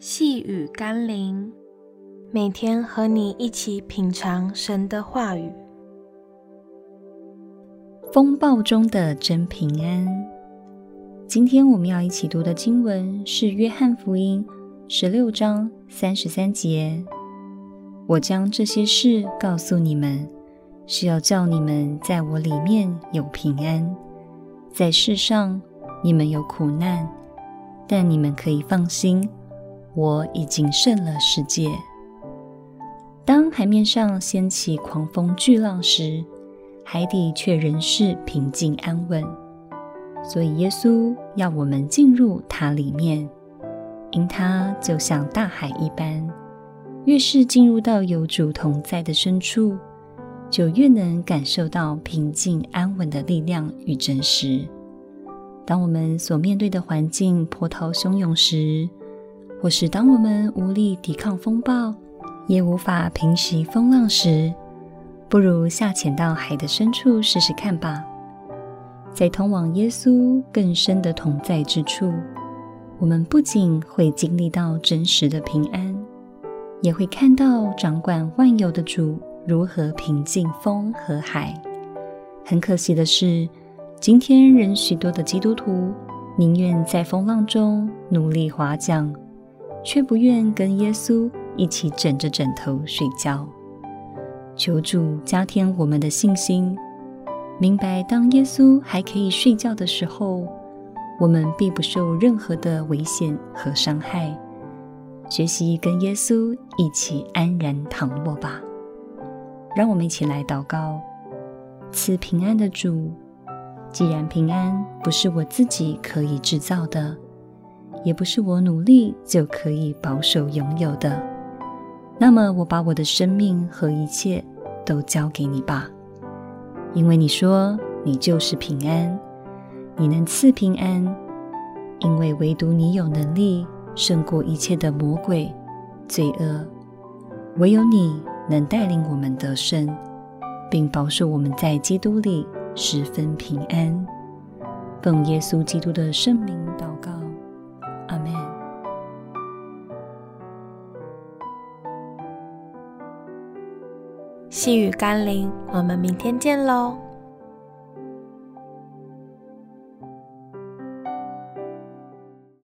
细雨甘霖，每天和你一起品尝神的话语。风暴中的真平安。今天我们要一起读的经文是《约翰福音》十六章三十三节。我将这些事告诉你们，是要叫你们在我里面有平安。在世上你们有苦难，但你们可以放心。我已经胜了世界。当海面上掀起狂风巨浪时，海底却仍是平静安稳。所以耶稣要我们进入他里面，因他就像大海一般。越是进入到有主同在的深处，就越能感受到平静安稳的力量与真实。当我们所面对的环境波涛汹涌时，或是当我们无力抵抗风暴，也无法平息风浪时，不如下潜到海的深处试试看吧。在通往耶稣更深的同在之处，我们不仅会经历到真实的平安，也会看到掌管万有的主如何平静风和海。很可惜的是，今天仍许多的基督徒宁愿在风浪中努力划桨。却不愿跟耶稣一起枕着枕头睡觉。求主加添我们的信心，明白当耶稣还可以睡觉的时候，我们必不受任何的危险和伤害。学习跟耶稣一起安然躺卧吧。让我们一起来祷告：赐平安的主，既然平安不是我自己可以制造的。也不是我努力就可以保守拥有的，那么我把我的生命和一切都交给你吧，因为你说你就是平安，你能赐平安，因为唯独你有能力胜过一切的魔鬼、罪恶，唯有你能带领我们得胜，并保守我们在基督里十分平安。奉耶稣基督的圣名祷阿门。细雨甘霖，我们明天见喽。